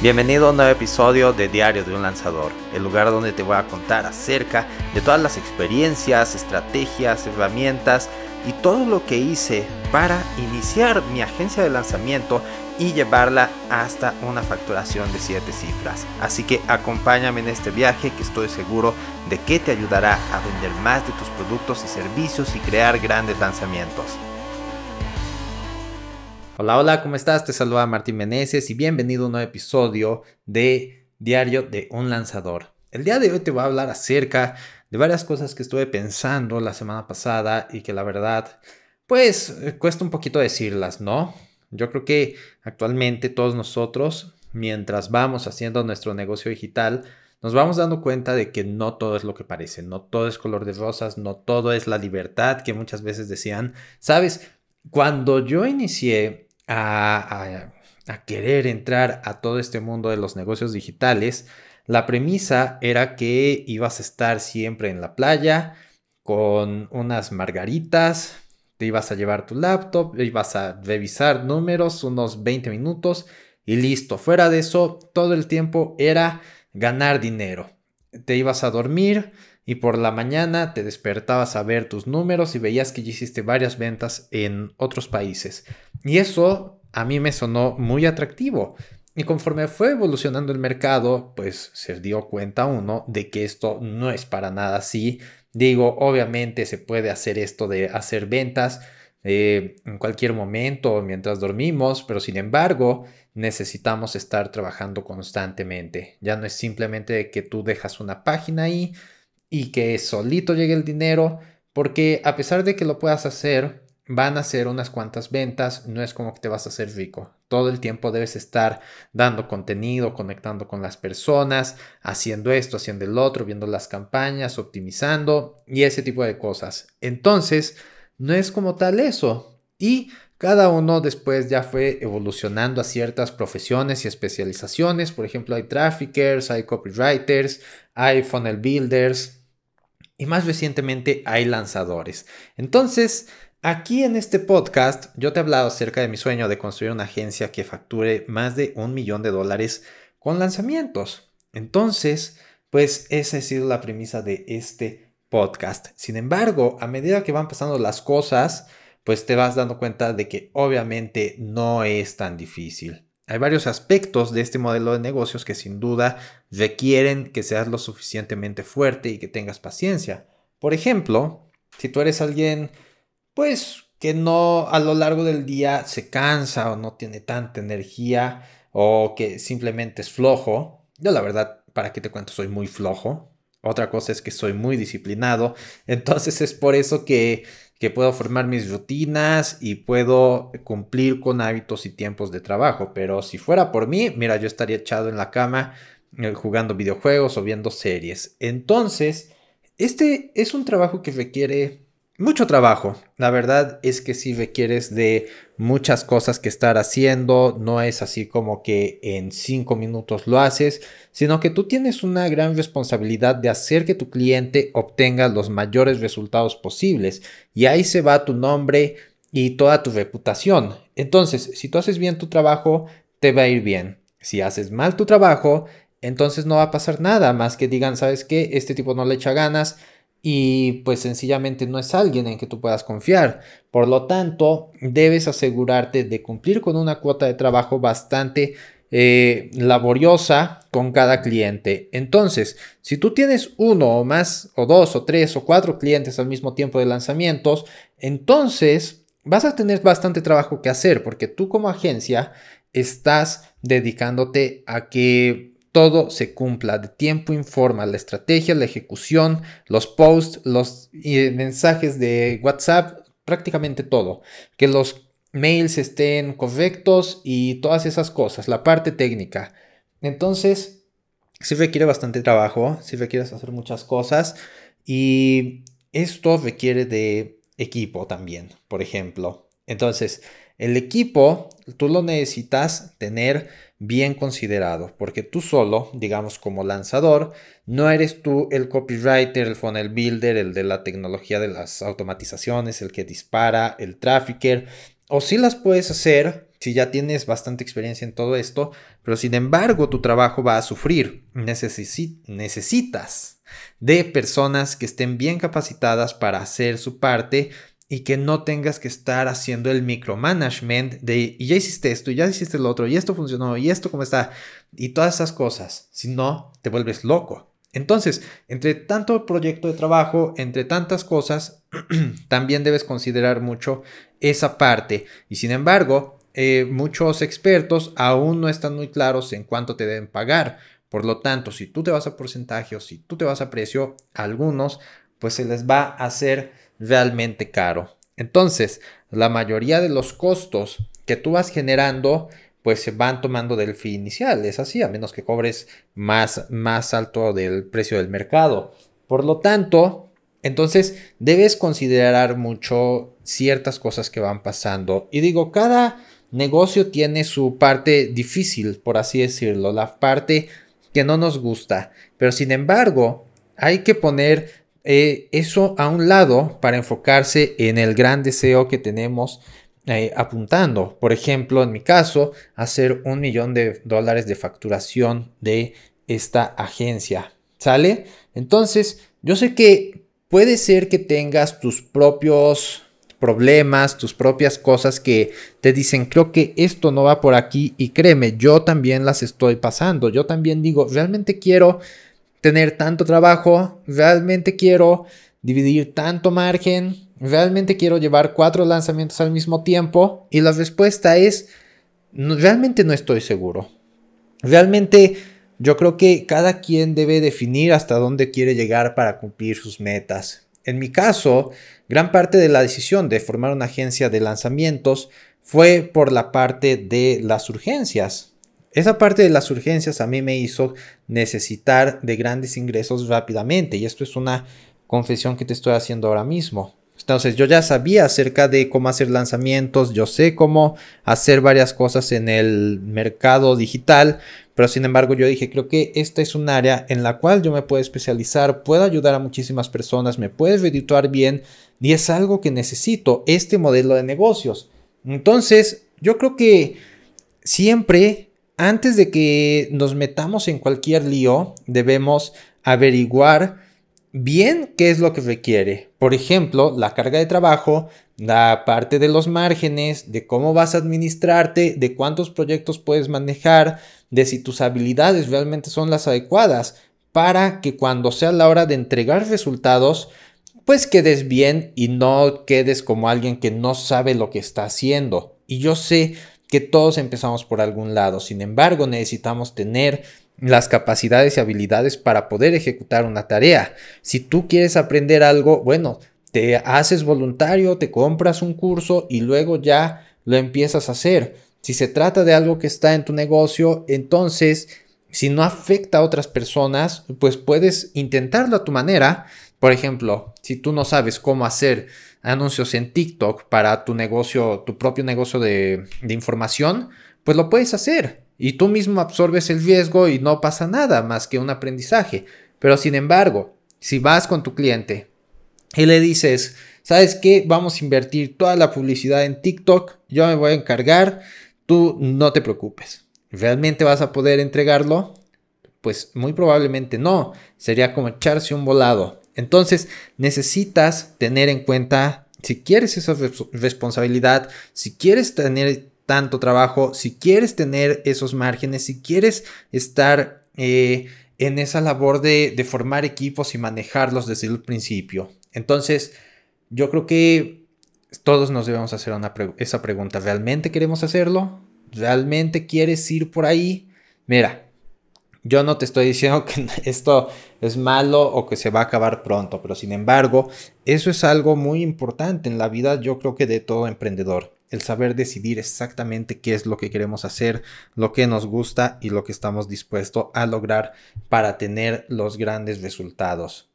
Bienvenido a un nuevo episodio de Diario de un Lanzador, el lugar donde te voy a contar acerca de todas las experiencias, estrategias, herramientas y todo lo que hice para iniciar mi agencia de lanzamiento y llevarla hasta una facturación de 7 cifras. Así que acompáñame en este viaje que estoy seguro de que te ayudará a vender más de tus productos y servicios y crear grandes lanzamientos. Hola, hola, ¿cómo estás? Te saluda Martín Meneses y bienvenido a un nuevo episodio de Diario de un Lanzador. El día de hoy te voy a hablar acerca de varias cosas que estuve pensando la semana pasada y que la verdad, pues cuesta un poquito decirlas, ¿no? Yo creo que actualmente todos nosotros, mientras vamos haciendo nuestro negocio digital, nos vamos dando cuenta de que no todo es lo que parece, no todo es color de rosas, no todo es la libertad que muchas veces decían. Sabes, cuando yo inicié a, querer entrar a todo este mundo de los negocios digitales, la premisa era que ibas a estar siempre en la playa con unas margaritas, te ibas a llevar tu laptop, ibas a revisar números unos 20 minutos y listo. Fuera de eso, todo el tiempo era ganar dinero. Te ibas a dormir y por la mañana te despertabas a ver tus números y veías que ya hiciste varias ventas en otros países. Y eso a mí me sonó muy atractivo. Y conforme fue evolucionando el mercado, pues se dio cuenta uno de que esto no es para nada así. Digo, obviamente se puede hacer esto de hacer ventas eh, en cualquier momento mientras dormimos, pero sin embargo necesitamos estar trabajando constantemente. Ya no es simplemente que tú dejas una página ahí y que solito llegue el dinero, porque a pesar de que lo puedas hacer, van a ser unas cuantas ventas, no es como que te vas a hacer rico. Todo el tiempo debes estar dando contenido, conectando con las personas, haciendo esto, haciendo el otro, viendo las campañas, optimizando y ese tipo de cosas. Entonces, no es como tal eso. Y cada uno después ya fue evolucionando a ciertas profesiones y especializaciones. Por ejemplo, hay traffickers, hay copywriters, hay funnel builders, y más recientemente hay lanzadores. Entonces, aquí en este podcast yo te he hablado acerca de mi sueño de construir una agencia que facture más de un millón de dólares con lanzamientos. Entonces, pues esa ha sido la premisa de este podcast. Sin embargo, a medida que van pasando las cosas, pues te vas dando cuenta de que obviamente no es tan difícil. Hay varios aspectos de este modelo de negocios que sin duda requieren que seas lo suficientemente fuerte y que tengas paciencia. Por ejemplo, si tú eres alguien, pues, que no a lo largo del día se cansa o no tiene tanta energía o que simplemente es flojo, yo la verdad, para qué te cuento, soy muy flojo. Otra cosa es que soy muy disciplinado. Entonces es por eso que que puedo formar mis rutinas y puedo cumplir con hábitos y tiempos de trabajo. Pero si fuera por mí, mira, yo estaría echado en la cama eh, jugando videojuegos o viendo series. Entonces, este es un trabajo que requiere mucho trabajo. La verdad es que si requieres de muchas cosas que estar haciendo. No es así como que en cinco minutos lo haces, sino que tú tienes una gran responsabilidad de hacer que tu cliente obtenga los mayores resultados posibles. Y ahí se va tu nombre y toda tu reputación. Entonces, si tú haces bien tu trabajo, te va a ir bien. Si haces mal tu trabajo, entonces no va a pasar nada más que digan, ¿sabes qué? Este tipo no le echa ganas y pues sencillamente no es alguien en que tú puedas confiar. Por lo tanto, debes asegurarte de cumplir con una cuota de trabajo bastante eh, laboriosa con cada cliente. Entonces, si tú tienes uno o más, o dos, o tres, o cuatro clientes al mismo tiempo de lanzamientos, entonces vas a tener bastante trabajo que hacer porque tú como agencia estás dedicándote a que todo se cumpla, de tiempo informa, la estrategia, la ejecución, los posts, los mensajes de WhatsApp, prácticamente todo. Que los mails estén correctos y todas esas cosas, la parte técnica. Entonces, sí requiere bastante trabajo, sí requiere hacer muchas cosas y esto requiere de equipo también, por ejemplo. Entonces, el equipo, tú lo necesitas tener bien considerado, porque tú solo, digamos como lanzador, no eres tú el copywriter, el funnel builder, el de la tecnología de las automatizaciones, el que dispara, el trafficker, o sí las puedes hacer, si ya tienes bastante experiencia en todo esto, pero sin embargo tu trabajo va a sufrir. necesitas de personas que estén bien capacitadas para hacer su parte y que no tengas que estar haciendo el micromanagement de y ya hiciste esto, y ya hiciste lo otro, y esto funcionó, y esto cómo está, y todas esas cosas. Si no, te vuelves loco. Entonces, entre tanto proyecto de trabajo, entre tantas cosas, también debes considerar mucho esa parte. Y sin embargo, eh, muchos expertos aún no están muy claros en cuánto te deben pagar. Por lo tanto, si tú te vas a porcentaje o si tú te vas a precio, algunos, pues se les va a hacer realmente caro. Entonces, la mayoría de los costos que tú vas generando, pues se van tomando del fee inicial. Es así, a menos que cobres más, más alto del precio del mercado. Por lo tanto, entonces debes considerar mucho ciertas cosas que van pasando. Y digo, cada negocio tiene su parte difícil, por así decirlo, la parte que no nos gusta. Pero sin embargo, hay que poner eh, eso a un lado para enfocarse en el gran deseo que tenemos eh, apuntando. Por ejemplo, en mi caso, hacer un millón de dólares de facturación de esta agencia. ¿Sale? Entonces, yo sé que puede ser que tengas tus propios problemas, tus propias cosas que te dicen, creo que esto no va por aquí y créeme, yo también las estoy pasando. Yo también digo, realmente quiero tener tanto trabajo, realmente quiero dividir tanto margen, realmente quiero llevar cuatro lanzamientos al mismo tiempo y la respuesta es, realmente no estoy seguro. Realmente yo creo que cada quien debe definir hasta dónde quiere llegar para cumplir sus metas. En mi caso, gran parte de la decisión de formar una agencia de lanzamientos fue por la parte de las urgencias. Esa parte de las urgencias a mí me hizo necesitar de grandes ingresos rápidamente y esto es una confesión que te estoy haciendo ahora mismo. Entonces yo ya sabía acerca de cómo hacer lanzamientos, yo sé cómo hacer varias cosas en el mercado digital, pero sin embargo yo dije, creo que esta es un área en la cual yo me puedo especializar, puedo ayudar a muchísimas personas, me puedes redituar bien y es algo que necesito, este modelo de negocios. Entonces yo creo que siempre antes de que nos metamos en cualquier lío, debemos averiguar bien qué es lo que requiere. Por ejemplo, la carga de trabajo, la parte de los márgenes, de cómo vas a administrarte, de cuántos proyectos puedes manejar, de si tus habilidades realmente son las adecuadas para que cuando sea la hora de entregar resultados, pues quedes bien y no quedes como alguien que no sabe lo que está haciendo. Y yo sé que todos empezamos por algún lado. Sin embargo, necesitamos tener las capacidades y habilidades para poder ejecutar una tarea. Si tú quieres aprender algo, bueno, te haces voluntario, te compras un curso y luego ya lo empiezas a hacer. Si se trata de algo que está en tu negocio, entonces, si no afecta a otras personas, pues puedes intentarlo a tu manera. Por ejemplo, si tú no sabes cómo hacer anuncios en TikTok para tu negocio, tu propio negocio de, información, pues lo puedes hacer. Y tú mismo absorbes el riesgo y no pasa nada más que un aprendizaje. Pero sin embargo, si vas con tu cliente y le dices, ¿sabes qué? Vamos a invertir toda la publicidad en TikTok, yo me voy a encargar, tú no te preocupes. ¿Realmente vas a poder entregarlo? Pues muy probablemente no. Sería como echarse un volado. Entonces necesitas tener en cuenta si quieres esa responsabilidad, si quieres tener tanto trabajo, si quieres tener esos márgenes, si quieres estar eh, en esa labor de, formar equipos y manejarlos desde el principio. Entonces, yo creo que todos nos debemos hacer esa pregunta. ¿Realmente queremos hacerlo? ¿Realmente quieres ir por ahí? Mira, yo no te estoy diciendo que esto es malo o que se va a acabar pronto, pero sin embargo, eso es algo muy importante en la vida, yo creo que de todo emprendedor, el saber decidir exactamente qué es lo que queremos hacer, lo que nos gusta y lo que estamos dispuestos a lograr para tener los grandes resultados.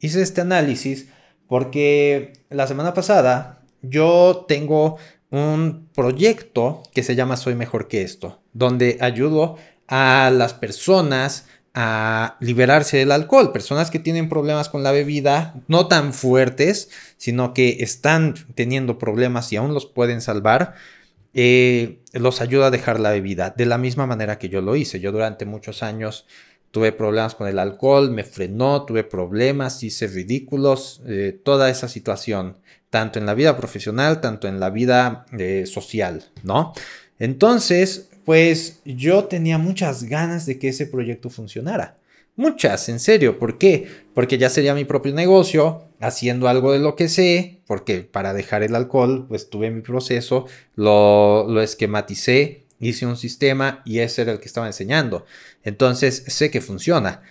Hice este análisis porque la semana pasada yo tengo un proyecto que se llama Soy mejor que esto, donde ayudo a las personas a liberarse del alcohol, personas que tienen problemas con la bebida, no tan fuertes, sino que están teniendo problemas y aún los pueden salvar. eh, los ayuda a dejar la bebida de la misma manera que yo lo hice. Yo durante muchos años tuve problemas con el alcohol, me frenó, tuve problemas, hice ridículos, eh, toda esa situación, tanto en la vida profesional, tanto en la vida eh, social, ¿no? Entonces, pues yo tenía muchas ganas de que ese proyecto funcionara. Muchas, en serio. ¿Por qué? Porque ya sería mi propio negocio, haciendo algo de lo que sé, porque para dejar el alcohol, pues tuve mi proceso, lo, lo esquematicé, hice un sistema y ese era el que estaba enseñando. Entonces sé que funciona.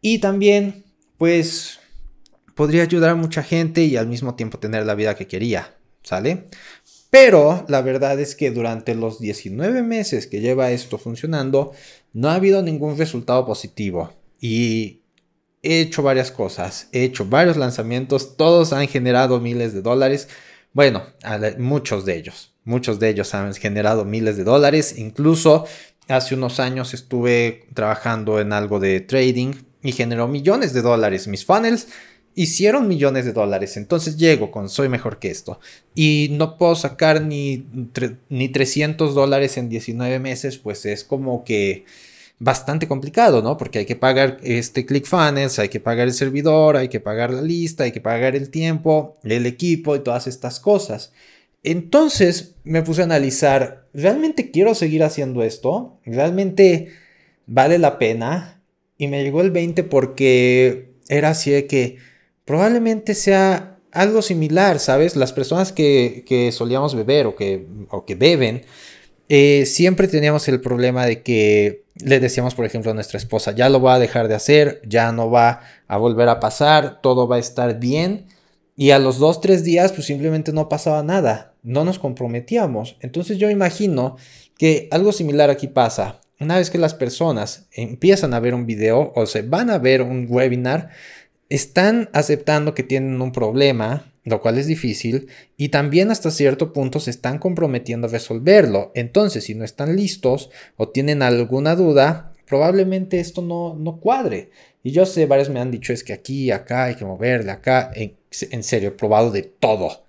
Y también, pues, podría ayudar a mucha gente y al mismo tiempo tener la vida que quería, ¿sale? Pero la verdad es que durante los 19 meses que lleva esto funcionando, no ha habido ningún resultado positivo. Y he hecho varias cosas, he hecho varios lanzamientos, todos han generado miles de dólares. Bueno, muchos de ellos, muchos de ellos han generado miles de dólares. Incluso hace unos años estuve trabajando en algo de trading y generó millones de dólares. Mis funnels hicieron millones de dólares. Entonces llego con soy mejor que esto. Y no puedo sacar ni, ni 300 dólares en 19 meses, pues es como que bastante complicado, ¿no? Porque hay que pagar este ClickFunnels, hay que pagar el servidor, hay que pagar la lista, hay que pagar el tiempo, el equipo y todas estas cosas. Entonces me puse a analizar, ¿realmente quiero seguir haciendo esto? ¿Realmente vale la pena? Y me llegó el 20 porque era así de que probablemente sea algo similar, ¿sabes? Las personas que, solíamos beber o que, o que beben, eh, siempre teníamos el problema de que le decíamos, por ejemplo, a nuestra esposa, ya lo va a dejar de hacer, ya no va a volver a pasar, todo va a estar bien. Y a los dos, tres días, pues simplemente no pasaba nada, no nos comprometíamos. Entonces yo imagino que algo similar aquí pasa. Una vez que las personas empiezan a ver un video o se van a ver un webinar, están aceptando que tienen un problema, lo cual es difícil, y también hasta cierto punto se están comprometiendo a resolverlo. Entonces, si no están listos o tienen alguna duda, probablemente esto no, no cuadre. Y yo sé, varios me han dicho es que aquí, acá, hay que moverle, acá. En, serio, he probado de todo.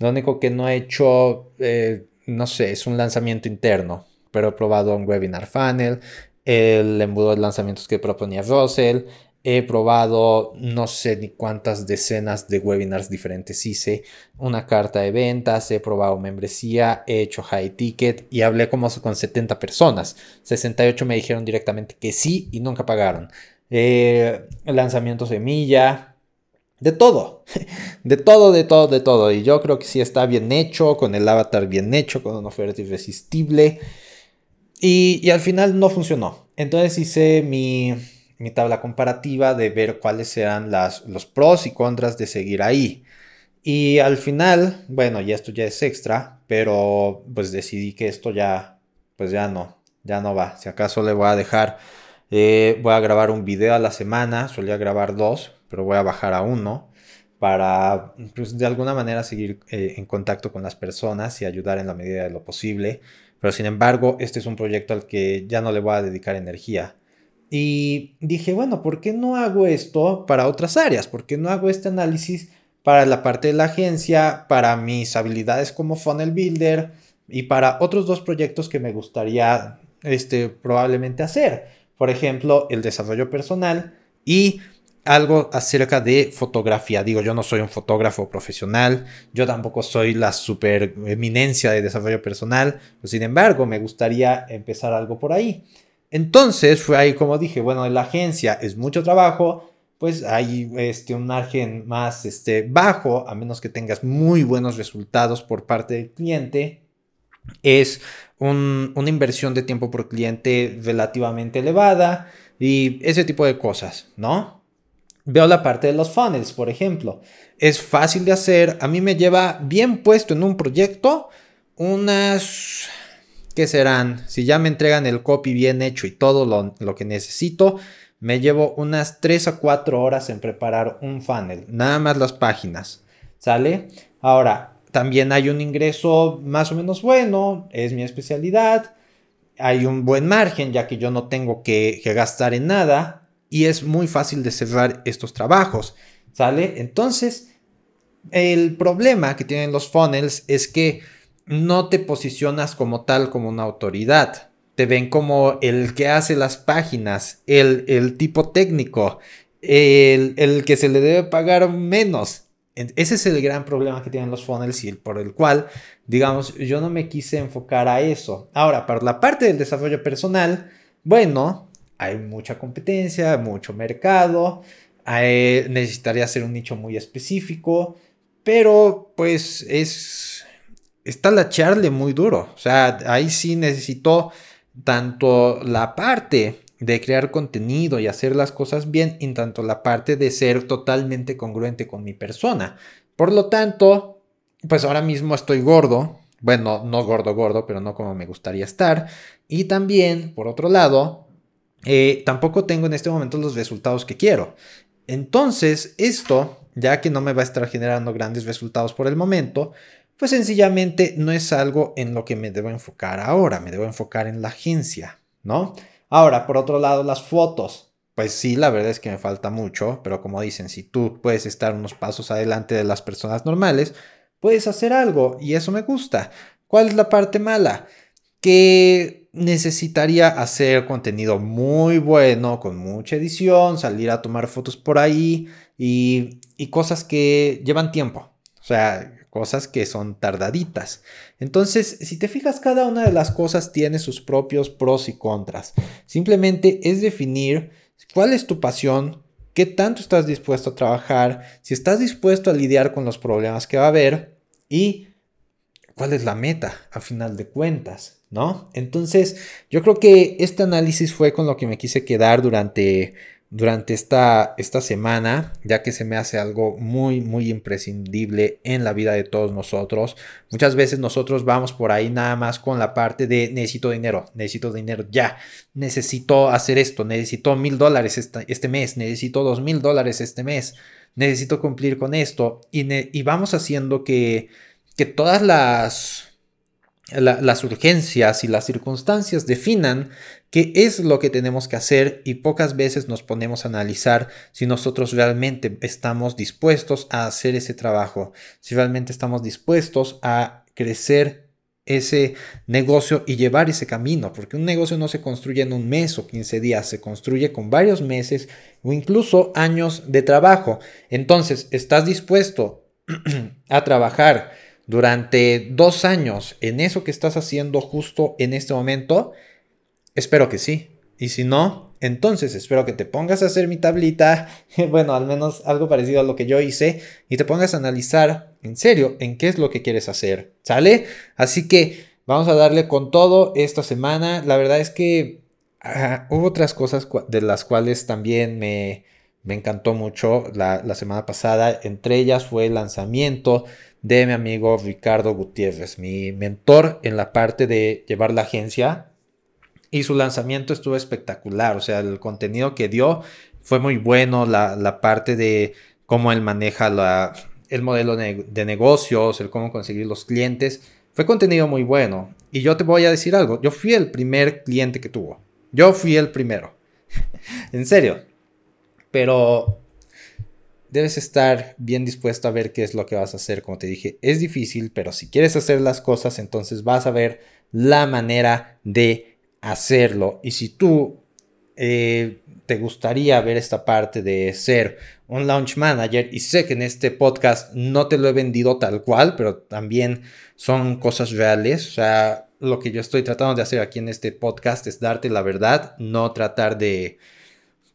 Lo único que no he hecho, eh, no sé, es un lanzamiento interno, pero he probado un webinar funnel, el embudo de lanzamientos que proponía Russell, He probado no sé ni cuántas decenas de webinars diferentes hice, una carta de ventas, he probado membresía, he hecho high ticket y hablé como con 70 personas. 68 me dijeron directamente que sí y nunca pagaron. Eh, lanzamiento semilla, de todo, de todo, de todo, de todo. Y yo creo que sí está bien hecho, con el avatar bien hecho, con una oferta irresistible. Y, y al final no funcionó. Entonces hice mi mi tabla comparativa de ver cuáles eran las, los pros y contras de seguir ahí. Y al final, bueno, ya esto ya es extra, pero pues decidí que esto ya, pues ya no, ya no va. Si acaso le voy a dejar, eh, voy a grabar un video a la semana, solía grabar dos, pero voy a bajar a uno para pues, de alguna manera seguir eh, en contacto con las personas y ayudar en la medida de lo posible. Pero sin embargo, este es un proyecto al que ya no le voy a dedicar energía. Y dije, bueno, ¿por qué no hago esto para otras áreas? ¿Por qué no hago este análisis para la parte de la agencia, para mis habilidades como funnel builder y para otros dos proyectos que me gustaría este, probablemente hacer? Por ejemplo, el desarrollo personal y algo acerca de fotografía. Digo, yo no soy un fotógrafo profesional, yo tampoco soy la super eminencia de desarrollo personal, sin embargo, me gustaría empezar algo por ahí. Entonces fue ahí como dije, bueno, en la agencia es mucho trabajo, pues hay este, un margen más este, bajo, a menos que tengas muy buenos resultados por parte del cliente. Es una inversión de tiempo por cliente relativamente elevada y ese tipo de cosas, ¿no? Veo la parte de los funnels, por ejemplo. Es fácil de hacer. A mí me lleva bien puesto en un proyecto unas ¿qué serán? Si ya me entregan el copy bien hecho y todo lo, que necesito, me llevo unas 3 a 4 horas en preparar un funnel, nada más las páginas, ¿sale? Ahora, también hay un ingreso más o menos bueno, es mi especialidad, hay un buen margen ya que yo no tengo que gastar en nada y es muy fácil de cerrar estos trabajos, ¿sale? Entonces, el problema que tienen los funnels es que no te posicionas como tal, como una autoridad. Te ven como el que hace las páginas, el, el tipo técnico, el, el, que se le debe pagar menos. Ese es el gran problema que tienen los funnels y por el cual, digamos, yo no me quise enfocar a eso. Ahora, para la parte del desarrollo personal, bueno, hay mucha competencia, mucho mercado, necesitaría hacer un nicho muy específico, pero pues es... Está la charle muy duro. O sea, ahí sí necesito tanto la parte de crear contenido y hacer las cosas bien, y tanto la parte de ser totalmente congruente con mi persona. Por lo tanto, pues ahora mismo estoy gordo, bueno, no gordo, gordo, pero no como me gustaría estar. Y también, por otro lado, eh, tampoco tengo en este momento los resultados que quiero. Entonces, esto, ya que no me va a estar generando grandes resultados por el momento, pues sencillamente no es algo en lo que me debo enfocar ahora, me debo enfocar en la agencia, ¿no? Ahora, por otro lado, las fotos. Pues sí, la verdad es que me falta mucho, pero como dicen, si tú puedes estar unos pasos adelante de las personas normales, puedes hacer algo y eso me gusta. ¿Cuál es la parte mala? Que necesitaría hacer contenido muy bueno, con mucha edición, salir a tomar fotos por ahí y, y cosas que llevan tiempo. O sea, cosas que son tardaditas. Entonces, si te fijas, cada una de las cosas tiene sus propios pros y contras. Simplemente es definir cuál es tu pasión, qué tanto estás dispuesto a trabajar, si estás dispuesto a lidiar con los problemas que va a haber y cuál es la meta a final de cuentas, ¿no? Entonces, yo creo que este análisis fue con lo que me quise quedar durante durante esta, esta semana, ya que se me hace algo muy, muy imprescindible en la vida de todos nosotros. Muchas veces nosotros vamos por ahí nada más con la parte de necesito dinero, necesito dinero ya, necesito hacer esto, necesito mil dólares este, mes, necesito dos mil dólares este mes, necesito cumplir con esto y, y vamos haciendo que, que todas las las urgencias y las circunstancias definan qué es lo que tenemos que hacer y pocas veces nos ponemos a analizar si nosotros realmente estamos dispuestos a hacer ese trabajo, si realmente estamos dispuestos a crecer ese negocio y llevar ese camino, porque un negocio no se construye en un mes o 15 días, se construye con varios meses o incluso años de trabajo. Entonces, ¿estás dispuesto a trabajar? Durante dos años en eso que estás haciendo justo en este momento? Espero que sí. Y si no, entonces espero que te pongas a hacer mi tablita, bueno, al menos algo parecido a lo que yo hice, y te pongas a analizar en serio en qué es lo que quieres hacer. ¿Sale? Así que vamos a darle con todo esta semana. La verdad es que ah, hubo otras cosas de las cuales también me, me encantó mucho la, la semana pasada. Entre ellas fue el lanzamiento de mi amigo Ricardo Gutiérrez, mi mentor en la parte de llevar la agencia. Y su lanzamiento estuvo espectacular, o sea, el contenido que dio fue muy bueno, la, parte de cómo él maneja la, el modelo de negocios, el cómo conseguir los clientes, fue contenido muy bueno. Y yo te voy a decir algo, yo fui el primer cliente que tuvo, yo fui el primero, en serio. Pero debes estar bien dispuesto a ver qué es lo que vas a hacer. Como te dije, es difícil, pero si quieres hacer las cosas, entonces vas a ver la manera de hacerlo. Y si tú eh, te gustaría ver esta parte de ser un launch manager, y sé que en este podcast no te lo he vendido tal cual, pero también son cosas reales. O sea, lo que yo estoy tratando de hacer aquí en este podcast es darte la verdad, no tratar de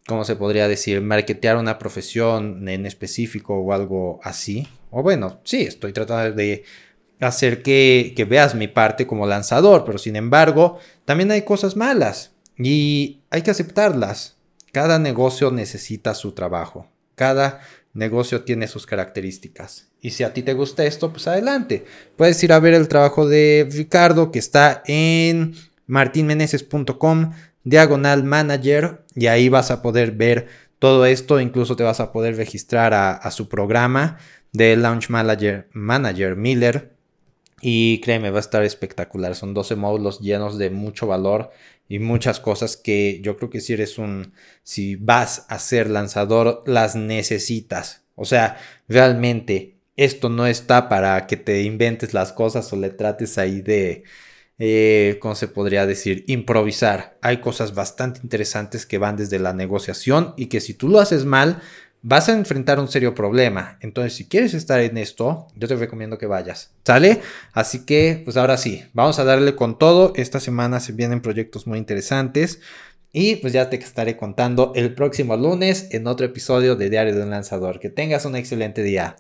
¿cómo se podría decir? Marketear una profesión en específico o algo así. O bueno, sí, estoy tratando de hacer que, que veas mi parte como lanzador, pero sin embargo, también hay cosas malas y hay que aceptarlas. Cada negocio necesita su trabajo. Cada negocio tiene sus características. Y si a ti te gusta esto, pues adelante. Puedes ir a ver el trabajo de Ricardo que está en martinmeneses.com diagonal manager y ahí vas a poder ver todo esto, incluso te vas a poder registrar a, su programa de Launch Manager, Manager Miller y créeme, va a estar espectacular. Son 12 módulos llenos de mucho valor y muchas cosas que yo creo que si eres un, si vas a ser lanzador, las necesitas. O sea, realmente esto no está para que te inventes las cosas o le trates ahí de, eh, ¿cómo se podría decir? Improvisar. Hay cosas bastante interesantes que van desde la negociación y que si tú lo haces mal, vas a enfrentar un serio problema. Entonces, si quieres estar en esto, yo te recomiendo que vayas. ¿Sale? Así que, pues ahora sí, vamos a darle con todo. Esta semana se vienen proyectos muy interesantes. Y pues ya te estaré contando el próximo lunes en otro episodio de Diario de un Lanzador. Que tengas un excelente día.